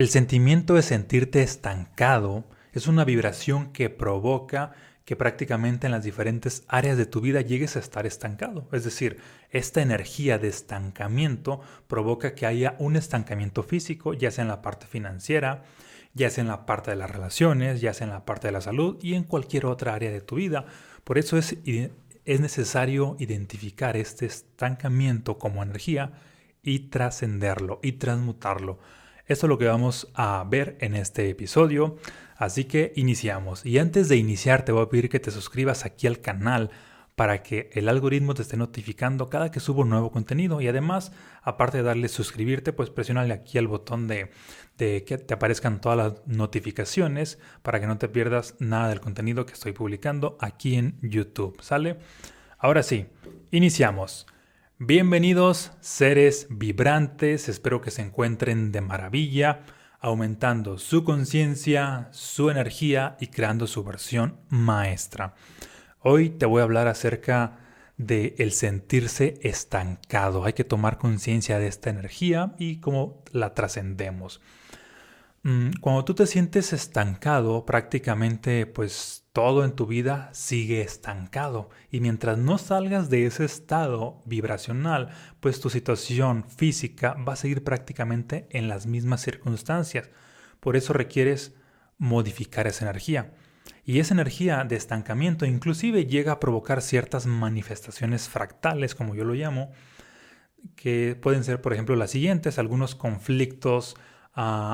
El sentimiento de sentirte estancado es una vibración que provoca que prácticamente en las diferentes áreas de tu vida llegues a estar estancado. Es decir, esta energía de estancamiento provoca que haya un estancamiento físico, ya sea en la parte financiera, ya sea en la parte de las relaciones, ya sea en la parte de la salud y en cualquier otra área de tu vida. Por eso es, es necesario identificar este estancamiento como energía y trascenderlo y transmutarlo. Esto es lo que vamos a ver en este episodio, así que iniciamos. Y antes de iniciar te voy a pedir que te suscribas aquí al canal para que el algoritmo te esté notificando cada que subo nuevo contenido y además, aparte de darle suscribirte, pues presionale aquí al botón de que te aparezcan todas las notificaciones para que no te pierdas nada del contenido que estoy publicando aquí en YouTube, ¿sale? Ahora sí, iniciamos. Bienvenidos seres vibrantes, espero que se encuentren de maravilla, aumentando su conciencia, su energía y creando su versión maestra. Hoy te voy a hablar acerca de el sentirse estancado. Hay que tomar conciencia de esta energía y cómo la trascendemos. Mm, cuando tú te sientes estancado, prácticamente pues todo en tu vida sigue estancado y mientras no salgas de ese estado vibracional, pues tu situación física va a seguir prácticamente en las mismas circunstancias. Por eso requieres modificar esa energía. Y esa energía de estancamiento inclusive llega a provocar ciertas manifestaciones fractales, como yo lo llamo, que pueden ser, por ejemplo, las siguientes, algunos conflictos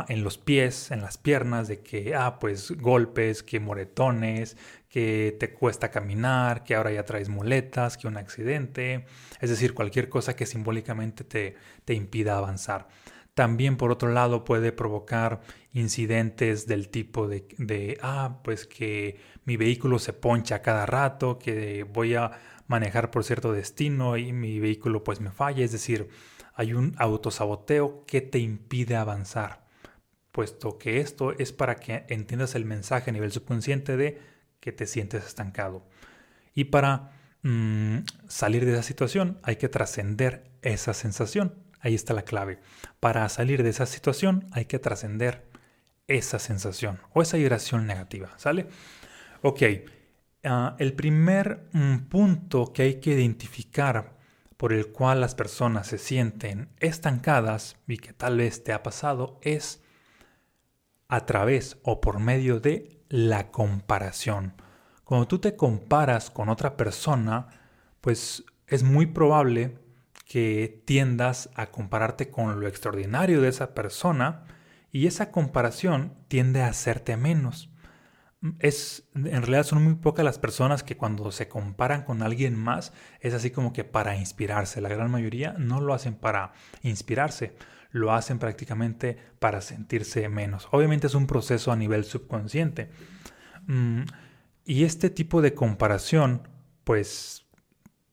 En los pies, en las piernas, de que, ah, pues golpes, que moretones, que te cuesta caminar, que ahora ya traes muletas, que un accidente, es decir, cualquier cosa que simbólicamente te, te impida avanzar. También, por otro lado, puede provocar incidentes del tipo de, de, ah, pues que mi vehículo se poncha cada rato, que voy a manejar por cierto destino y mi vehículo pues me falla, es decir, hay un autosaboteo que te impide avanzar, puesto que esto es para que entiendas el mensaje a nivel subconsciente de que te sientes estancado. Y para mm, salir de esa situación hay que trascender esa sensación. Ahí está la clave. Para salir de esa situación hay que trascender esa sensación o esa vibración negativa. ¿Sale? Ok. Ah, el primer mm, punto que hay que identificar por el cual las personas se sienten estancadas y que tal vez te ha pasado es a través o por medio de la comparación. Cuando tú te comparas con otra persona, pues es muy probable que tiendas a compararte con lo extraordinario de esa persona y esa comparación tiende a hacerte menos es, en realidad son muy pocas las personas que cuando se comparan con alguien más es así como que para inspirarse. La gran mayoría no lo hacen para inspirarse, lo hacen prácticamente para sentirse menos. Obviamente es un proceso a nivel subconsciente. Mm, y este tipo de comparación, pues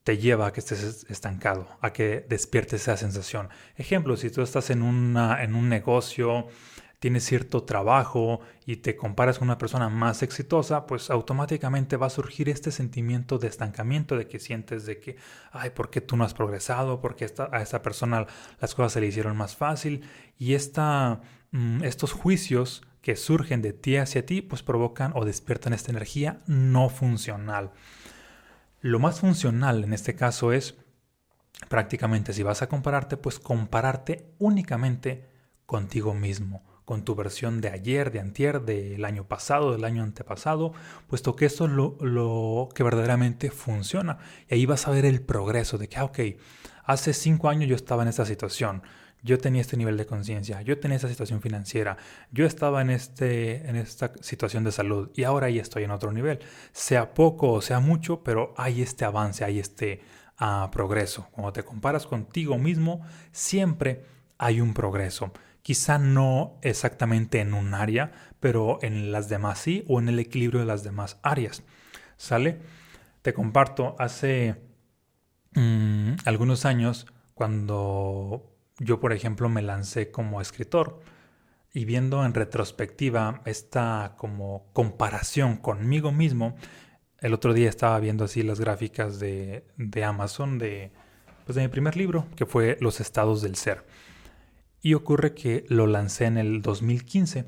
te lleva a que estés estancado, a que despiertes esa sensación. Ejemplo, si tú estás en, una, en un negocio, tienes cierto trabajo y te comparas con una persona más exitosa, pues automáticamente va a surgir este sentimiento de estancamiento, de que sientes de que, ay, ¿por qué tú no has progresado? ¿Por qué a esta persona las cosas se le hicieron más fácil? Y esta, mm, estos juicios que surgen de ti hacia ti, pues provocan o despiertan esta energía no funcional. Lo más funcional en este caso es prácticamente si vas a compararte, pues compararte únicamente contigo mismo con tu versión de ayer, de antier, del año pasado, del año antepasado, puesto que esto es lo, que verdaderamente funciona. Y ahí vas a ver el progreso de que, ah, ok, hace cinco años yo estaba en esta situación, yo tenía este nivel de conciencia, yo tenía esta situación financiera, yo estaba en, este, en esta situación de salud y ahora ya estoy en otro nivel. Sea poco o sea mucho, pero hay este avance, hay este ah, progreso. Cuando te comparas contigo mismo, siempre hay un progreso. Quizá no exactamente en un área, pero en las demás sí, o en el equilibrio de las demás áreas. ¿Sale? Te comparto, hace mm, algunos años, cuando yo, por ejemplo, me lancé como escritor, y viendo en retrospectiva esta como comparación conmigo mismo, el otro día estaba viendo así las gráficas de, de Amazon de, pues de mi primer libro, que fue Los estados del ser. Y ocurre que lo lancé en el 2015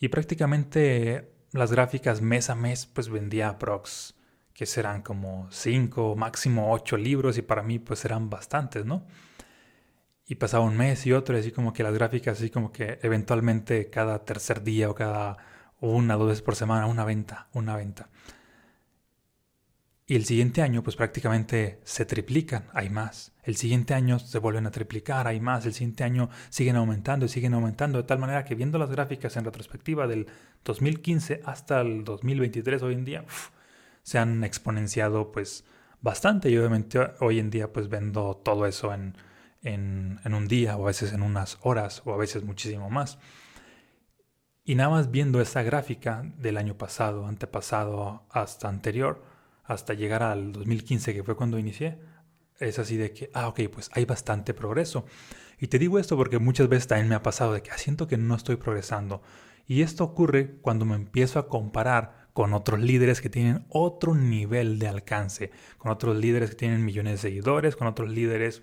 y prácticamente las gráficas mes a mes pues vendía prox que serán como 5, máximo 8 libros y para mí pues eran bastantes, ¿no? Y pasaba un mes y otro y así como que las gráficas así como que eventualmente cada tercer día o cada una dos veces por semana una venta, una venta. Y el siguiente año, pues prácticamente se triplican, hay más. El siguiente año se vuelven a triplicar, hay más. El siguiente año siguen aumentando y siguen aumentando, de tal manera que viendo las gráficas en retrospectiva del 2015 hasta el 2023 hoy en día, se han exponenciado pues bastante. Y obviamente hoy en día pues vendo todo eso en, en, en un día o a veces en unas horas o a veces muchísimo más. Y nada más viendo esa gráfica del año pasado, antepasado hasta anterior, hasta llegar al 2015, que fue cuando inicié, es así de que, ah, ok, pues hay bastante progreso. Y te digo esto porque muchas veces también me ha pasado de que ah, siento que no estoy progresando. Y esto ocurre cuando me empiezo a comparar con otros líderes que tienen otro nivel de alcance, con otros líderes que tienen millones de seguidores, con otros líderes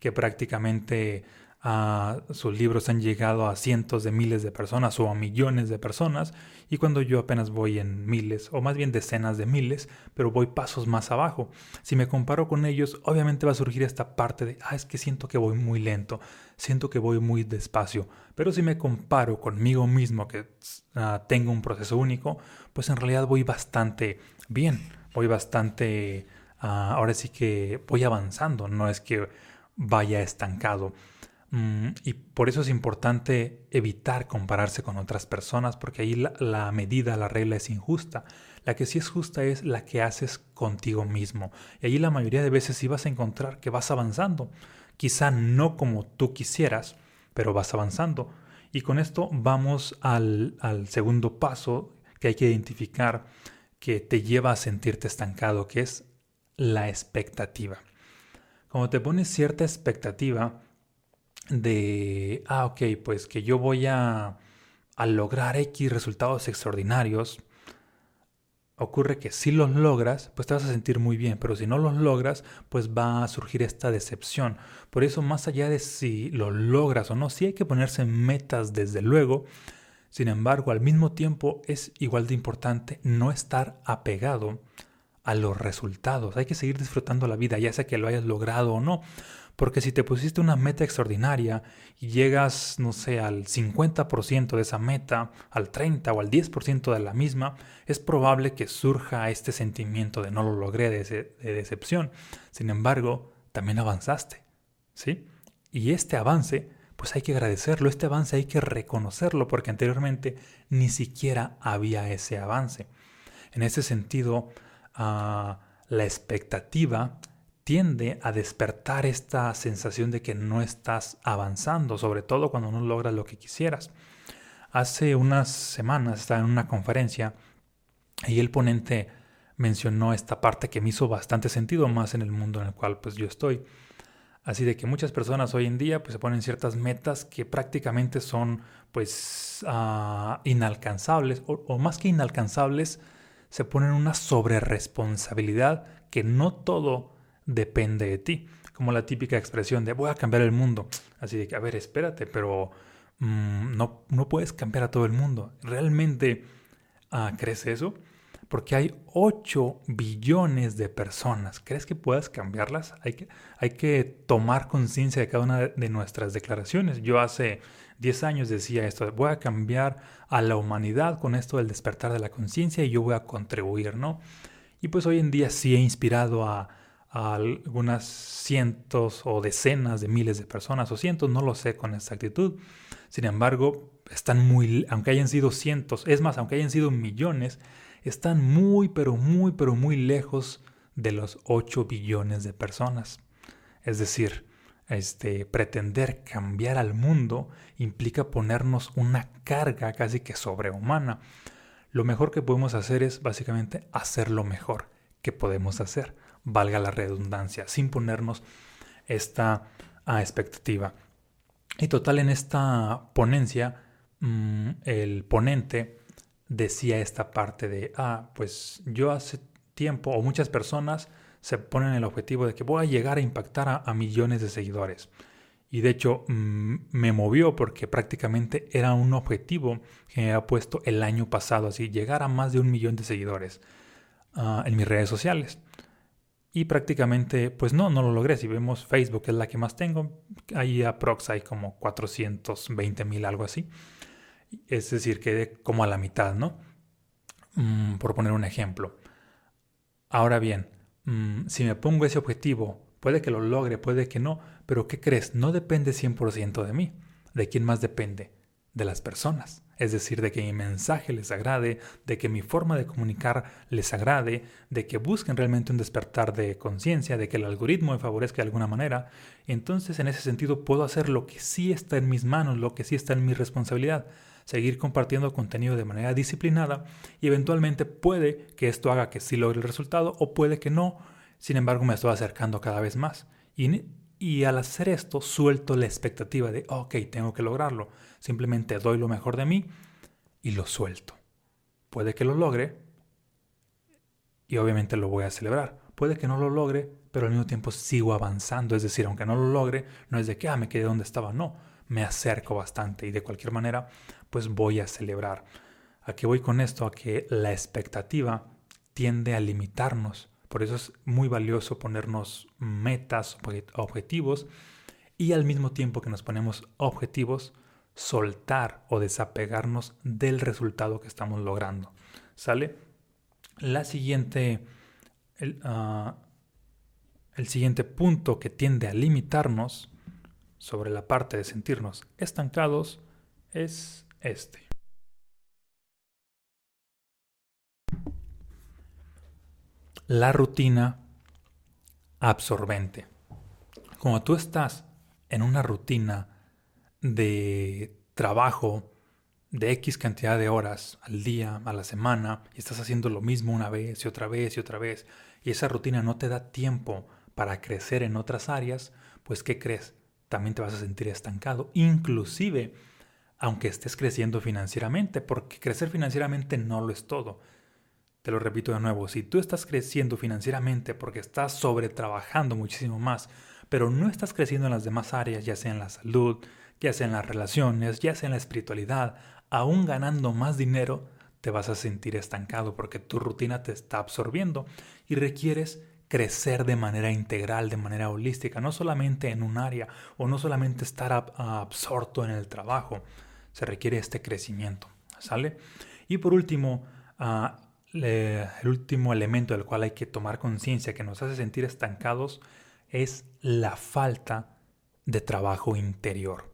que prácticamente sus libros han llegado a cientos de miles de personas o a millones de personas y cuando yo apenas voy en miles o más bien decenas de miles, pero voy pasos más abajo. Si me comparo con ellos, obviamente va a surgir esta parte de, ah, es que siento que voy muy lento, siento que voy muy despacio, pero si me comparo conmigo mismo que ah, tengo un proceso único, pues en realidad voy bastante bien, voy bastante, ah, ahora sí que voy avanzando, no es que vaya estancado. Mm, y por eso es importante evitar compararse con otras personas, porque ahí la, medida, la regla es injusta. La que sí es justa es la que haces contigo mismo. Y ahí la mayoría de veces sí vas a encontrar que vas avanzando. Quizá no como tú quisieras, pero vas avanzando. Y con esto vamos al, al segundo paso que hay que identificar que te lleva a sentirte estancado, que es la expectativa. Cuando te pones cierta expectativa, de, ah, ok, pues que yo voy a, a lograr X resultados extraordinarios, ocurre que si los logras, pues te vas a sentir muy bien, pero si no los logras, pues va a surgir esta decepción. Por eso, más allá de si lo logras o no, sí hay que ponerse metas desde luego. Sin embargo, al mismo tiempo es igual de importante no estar apegado a los resultados. Hay que seguir disfrutando la vida, ya sea que lo hayas logrado o no. Porque si te pusiste una meta extraordinaria y llegas, no sé, al 50% de esa meta, al 30 o al 10% de la misma, es probable que surja este sentimiento de no lo logré, de, de decepción. Sin embargo, también avanzaste, ¿sí? Y este avance, pues hay que agradecerlo, este avance hay que reconocerlo, porque anteriormente ni siquiera había ese avance. En ese sentido, ah, la expectativa tiende a despertar esta sensación de que no estás avanzando, sobre todo cuando no logras lo que quisieras. Hace unas semanas estaba en una conferencia y el ponente mencionó esta parte que me hizo bastante sentido más en el mundo en el cual pues yo estoy. Así de que muchas personas hoy en día pues se ponen ciertas metas que prácticamente son pues ah, inalcanzables o, más que inalcanzables se ponen una sobreresponsabilidad que no todo depende de ti. Como la típica expresión de voy a cambiar el mundo. Así de que, a ver, espérate, pero mm, no, no puedes cambiar a todo el mundo. ¿Realmente ah, crees eso? Porque hay 8 billones de personas. ¿Crees que puedas cambiarlas? Hay que, hay que tomar conciencia de cada una de nuestras declaraciones. Yo hace 10 años decía esto, voy a cambiar a la humanidad con esto del despertar de la conciencia y yo voy a contribuir, ¿no? Y pues hoy en día sí he inspirado a, a algunas cientos o decenas de miles de personas o cientos, no lo sé con exactitud. Sin embargo, están muy, aunque hayan sido cientos, es más, aunque hayan sido millones, están muy, pero muy, pero muy lejos de los 8 billones de personas. Es decir, este, pretender cambiar al mundo implica ponernos una carga casi que sobrehumana. Lo mejor que podemos hacer es básicamente hacer lo mejor que podemos hacer valga la redundancia, sin ponernos esta ah, expectativa. Y total, en esta ponencia, mm, el ponente decía esta parte de, ah, pues yo hace tiempo, o muchas personas se ponen el objetivo de que voy a llegar a impactar a, millones de seguidores. Y de hecho mm, me movió porque prácticamente era un objetivo que me había puesto el año pasado, así llegar a más de un millón de seguidores ah, en mis redes sociales. Y prácticamente, pues no, no lo logré. Si vemos Facebook, es la que más tengo, ahí aprox hay como 420 mil, algo así. Es decir, quedé como a la mitad, ¿no? Mm, por poner un ejemplo. Ahora bien, mm, si me pongo ese objetivo, puede que lo logre, puede que no, pero ¿qué crees? No depende 100% de mí. ¿De quién más depende? De las personas. Es decir, de que mi mensaje les agrade, de que mi forma de comunicar les agrade, de que busquen realmente un despertar de conciencia, de que el algoritmo me favorezca de alguna manera. Entonces, en ese sentido, puedo hacer lo que sí está en mis manos, lo que sí está en mi responsabilidad seguir compartiendo contenido de manera disciplinada y eventualmente puede que esto haga que sí logre el resultado o puede que no, sin embargo me estoy acercando cada vez más. Y, y al hacer esto suelto la expectativa de, ok, tengo que lograrlo, simplemente doy lo mejor de mí y lo suelto. Puede que lo logre y obviamente lo voy a celebrar. Puede que no lo logre, pero al mismo tiempo sigo avanzando. Es decir, aunque no lo logre, no es de que, ah, me quedé donde estaba. No, me acerco bastante y de cualquier manera pues voy a celebrar. ¿A qué voy con esto? A que la expectativa tiende a limitarnos. Por eso es muy valioso ponernos metas, objetivos y al mismo tiempo que nos ponemos objetivos, soltar o desapegarnos del resultado que estamos logrando. ¿Sale? La siguiente, el, ah, el siguiente punto que tiende a limitarnos sobre la parte de sentirnos estancados es este. La rutina absorbente. Como tú estás en una rutina de trabajo de X cantidad de horas al día, a la semana, y estás haciendo lo mismo una vez y otra vez y otra vez, y esa rutina no te da tiempo para crecer en otras áreas, pues ¿qué crees? también te vas a sentir estancado, inclusive aunque estés creciendo financieramente, porque crecer financieramente no lo es todo. Te lo repito de nuevo, si tú estás creciendo financieramente porque estás sobretrabajando muchísimo más, pero no estás creciendo en las demás áreas, ya sea en la salud, ya sea en las relaciones, ya sea en la espiritualidad, aún ganando más dinero, te vas a sentir estancado porque tu rutina te está absorbiendo y requieres crecer de manera integral, de manera holística, no solamente en un área o no solamente estar absorto en el trabajo, se requiere este crecimiento, ¿sale? Y por último, ah, el último elemento del cual hay que tomar conciencia que nos hace sentir estancados es la falta de trabajo interior.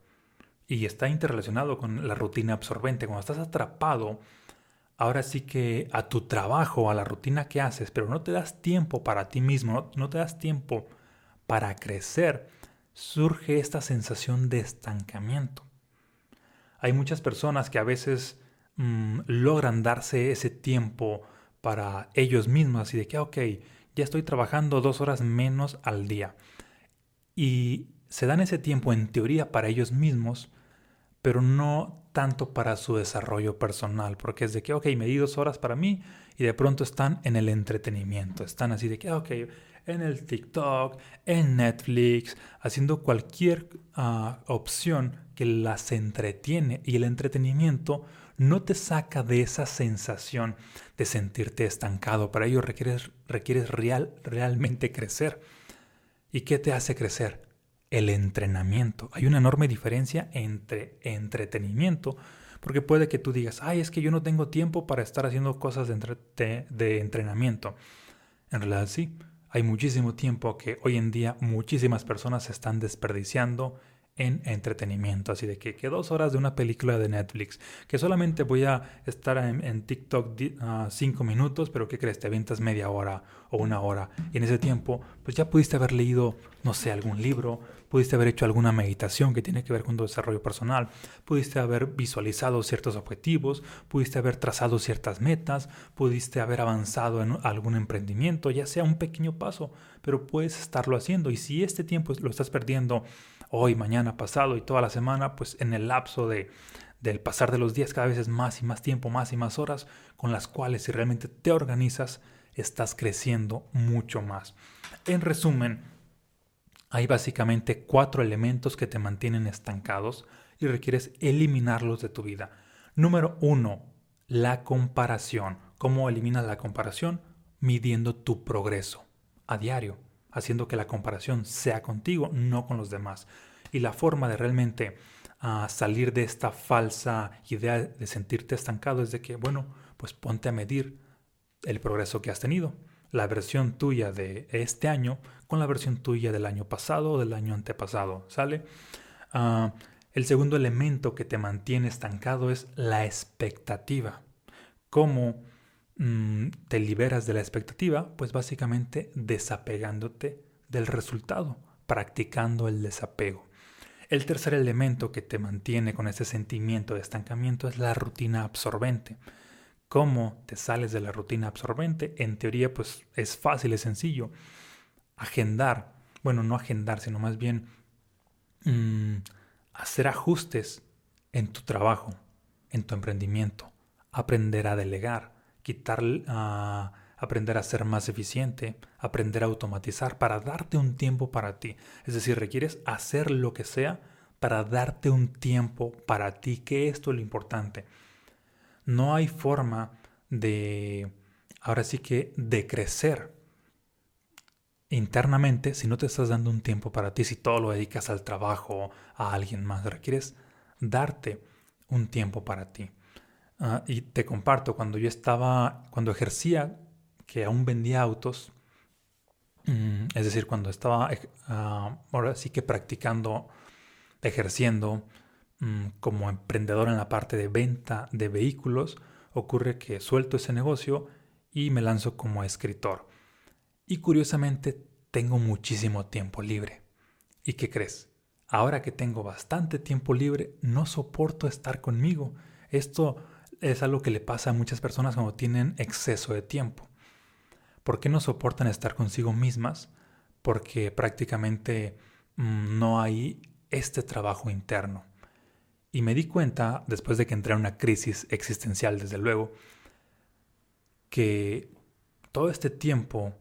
Y está interrelacionado con la rutina absorbente. Cuando estás atrapado ahora sí que a tu trabajo, a la rutina que haces, pero no te das tiempo para ti mismo, no, te das tiempo para crecer, surge esta sensación de estancamiento. Hay muchas personas que a veces mm, logran darse ese tiempo para ellos mismos y de que, ok, ya estoy trabajando dos horas menos al día. Y se dan ese tiempo en teoría para ellos mismos, pero no tanto para su desarrollo personal, porque es de que, ok, me di dos horas para mí y de pronto están en el entretenimiento, están así de que, ok, en el TikTok, en Netflix, haciendo cualquier ah, opción que las entretiene y el entretenimiento no te saca de esa sensación de sentirte estancado. Para ello requieres, requieres real, realmente crecer. ¿Y qué te hace crecer? El entrenamiento. Hay una enorme diferencia entre entretenimiento, porque puede que tú digas, ay, es que yo no tengo tiempo para estar haciendo cosas de, de entrenamiento. En realidad sí, hay muchísimo tiempo que hoy en día muchísimas personas están desperdiciando en entretenimiento. Así de que, que, dos horas de una película de Netflix, que solamente voy a estar en, TikTok uh, cinco minutos, pero ¿qué crees? Te avientas media hora o una hora. Y en ese tiempo, pues ya pudiste haber leído, no sé, algún libro, pudiste haber hecho alguna meditación que tiene que ver con tu desarrollo personal, pudiste haber visualizado ciertos objetivos, pudiste haber trazado ciertas metas, pudiste haber avanzado en algún emprendimiento, ya sea un pequeño paso, pero puedes estarlo haciendo. Y si este tiempo lo estás perdiendo, hoy, mañana, pasado y toda la semana, pues en el lapso de, del pasar de los días cada vez es más y más tiempo, más y más horas, con las cuales si realmente te organizas, estás creciendo mucho más. En resumen, hay básicamente cuatro elementos que te mantienen estancados y requieres eliminarlos de tu vida. Número uno, la comparación. ¿Cómo eliminas la comparación? Midiendo tu progreso a diario, haciendo que la comparación sea contigo, no con los demás. Y la forma de realmente ah, salir de esta falsa idea de sentirte estancado es de que, bueno, pues ponte a medir el progreso que has tenido la versión tuya de este año con la versión tuya del año pasado o del año antepasado, ¿sale? Ah, el segundo elemento que te mantiene estancado es la expectativa. ¿Cómo mm, te liberas de la expectativa? Pues básicamente desapegándote del resultado, practicando el desapego. El tercer elemento que te mantiene con ese sentimiento de estancamiento es la rutina absorbente cómo te sales de la rutina absorbente, en teoría pues es fácil, es sencillo. Agendar, bueno, no agendar, sino más bien mm, hacer ajustes en tu trabajo, en tu emprendimiento, aprender a delegar, quitar, uh, aprender a ser más eficiente, aprender a automatizar para darte un tiempo para ti. Es decir, requieres hacer lo que sea para darte un tiempo para ti, que esto es lo importante no hay forma de, ahora sí que, de crecer internamente si no te estás dando un tiempo para ti, si todo lo dedicas al trabajo, a alguien más, requieres darte un tiempo para ti. Ah, y te comparto, cuando yo estaba, cuando ejercía, que aún vendía autos, mm, es decir, cuando estaba ah, ahora sí que practicando, ejerciendo, como emprendedor en la parte de venta de vehículos, ocurre que suelto ese negocio y me lanzo como escritor. Y curiosamente tengo muchísimo tiempo libre. ¿Y qué crees? Ahora que tengo bastante tiempo libre, no soporto estar conmigo. Esto es algo que le pasa a muchas personas cuando tienen exceso de tiempo. ¿Por qué no soportan estar consigo mismas? Porque prácticamente mm, no hay este trabajo interno. Y me di cuenta, después de que entré en una crisis existencial, desde luego, que todo este tiempo,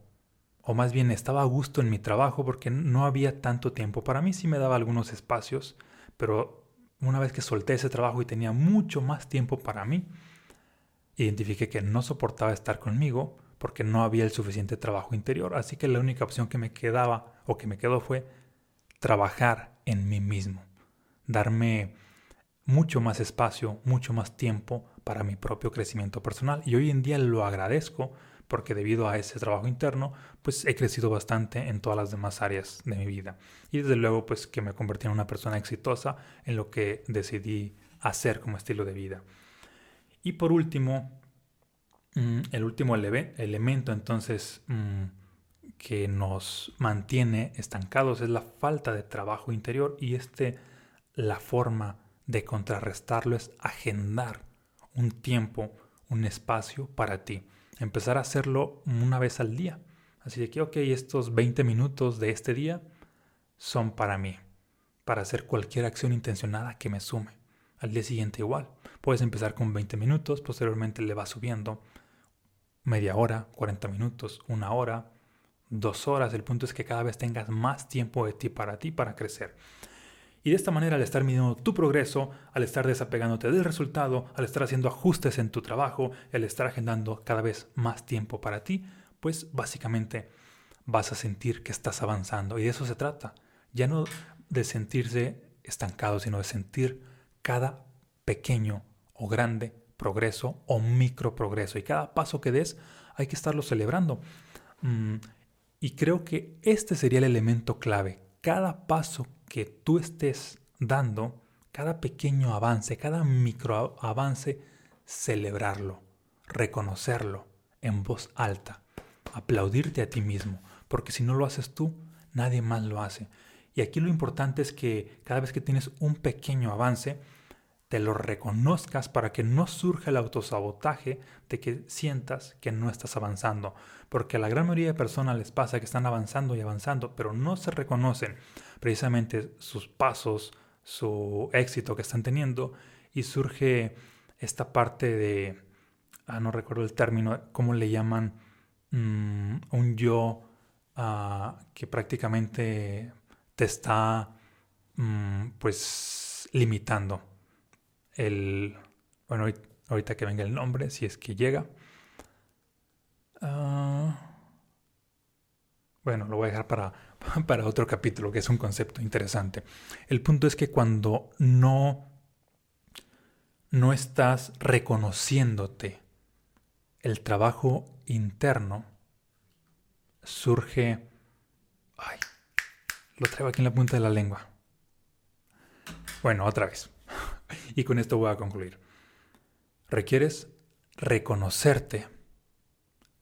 o más bien estaba a gusto en mi trabajo porque no había tanto tiempo. Para mí sí me daba algunos espacios, pero una vez que solté ese trabajo y tenía mucho más tiempo para mí, identifiqué que no soportaba estar conmigo porque no había el suficiente trabajo interior. Así que la única opción que me quedaba o que me quedó fue trabajar en mí mismo, darme mucho más espacio, mucho más tiempo para mi propio crecimiento personal. Y hoy en día lo agradezco porque debido a ese trabajo interno, pues he crecido bastante en todas las demás áreas de mi vida. Y desde luego, pues que me convertí en una persona exitosa en lo que decidí hacer como estilo de vida. Y por último, mm, el último elemento entonces mm, que nos mantiene estancados es la falta de trabajo interior y este la forma de contrarrestarlo es agendar un tiempo, un espacio para ti. Empezar a hacerlo una vez al día. Así de que, ok, estos 20 minutos de este día son para mí, para hacer cualquier acción intencionada que me sume. Al día siguiente igual. Puedes empezar con 20 minutos, posteriormente le vas subiendo media hora, 40 minutos, una hora, dos horas. El punto es que cada vez tengas más tiempo de ti para ti, para crecer. Y de esta manera, al estar midiendo tu progreso, al estar desapegándote del resultado, al estar haciendo ajustes en tu trabajo, al estar agendando cada vez más tiempo para ti, pues básicamente vas a sentir que estás avanzando. Y de eso se trata. Ya no de sentirse estancado, sino de sentir cada pequeño o grande progreso o micro progreso. Y cada paso que des hay que estarlo celebrando. Mm, y creo que este sería el elemento clave. Cada paso que tú estés dando, cada pequeño avance, cada micro avance, celebrarlo, reconocerlo en voz alta, aplaudirte a ti mismo, porque si no lo haces tú, nadie más lo hace. Y aquí lo importante es que cada vez que tienes un pequeño avance, te lo reconozcas para que no surja el autosabotaje de que sientas que no estás avanzando. Porque a la gran mayoría de personas les pasa que están avanzando y avanzando, pero no se reconocen precisamente sus pasos, su éxito que están teniendo y surge esta parte de, ah, no recuerdo el término, ¿cómo le llaman? Mm, un yo ah, que prácticamente te está mm, pues limitando el bueno ahorita que venga el nombre si es que llega. Ah, bueno lo voy a dejar para, para otro capítulo que es un concepto interesante. El punto es que cuando no no estás reconociéndote el trabajo interno surge ay lo traigo aquí en la punta de la lengua. Bueno, otra vez. Y con esto voy a concluir. Requieres reconocerte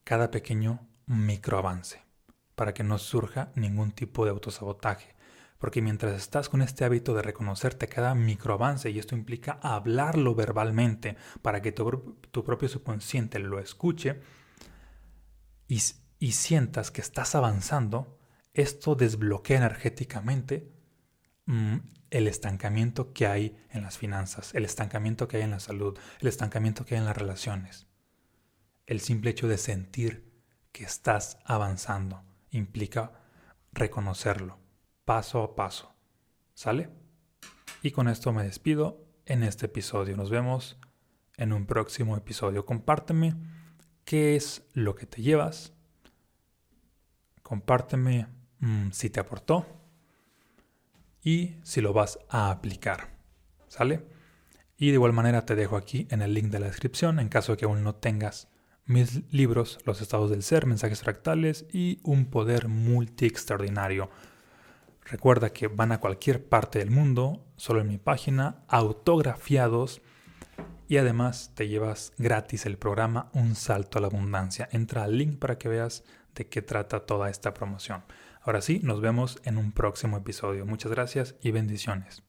cada pequeño microavance para que no surja ningún tipo de autosabotaje. Porque mientras estás con este hábito de reconocerte cada microavance, y esto implica hablarlo verbalmente para que tu, propio subconsciente lo escuche y, y sientas que estás avanzando, esto desbloquea energéticamente Mm, el estancamiento que hay en las finanzas, el estancamiento que hay en la salud, el estancamiento que hay en las relaciones. El simple hecho de sentir que estás avanzando implica reconocerlo, paso a paso. ¿Sale? Y con esto me despido en este episodio. Nos vemos en un próximo episodio. Compárteme qué es lo que te llevas. Compárteme mm, si te aportó y si lo vas a aplicar. ¿Sale? Y de igual manera te dejo aquí en el link de la descripción en caso de que aún no tengas mis libros, Los estados del ser, mensajes fractales y un poder multi extraordinario. Recuerda que van a cualquier parte del mundo, solo en mi página, autografiados y además te llevas gratis el programa Un Salto a la Abundancia. Entra al link para que veas de qué trata toda esta promoción. Ahora sí, nos vemos en un próximo episodio. Muchas gracias y bendiciones.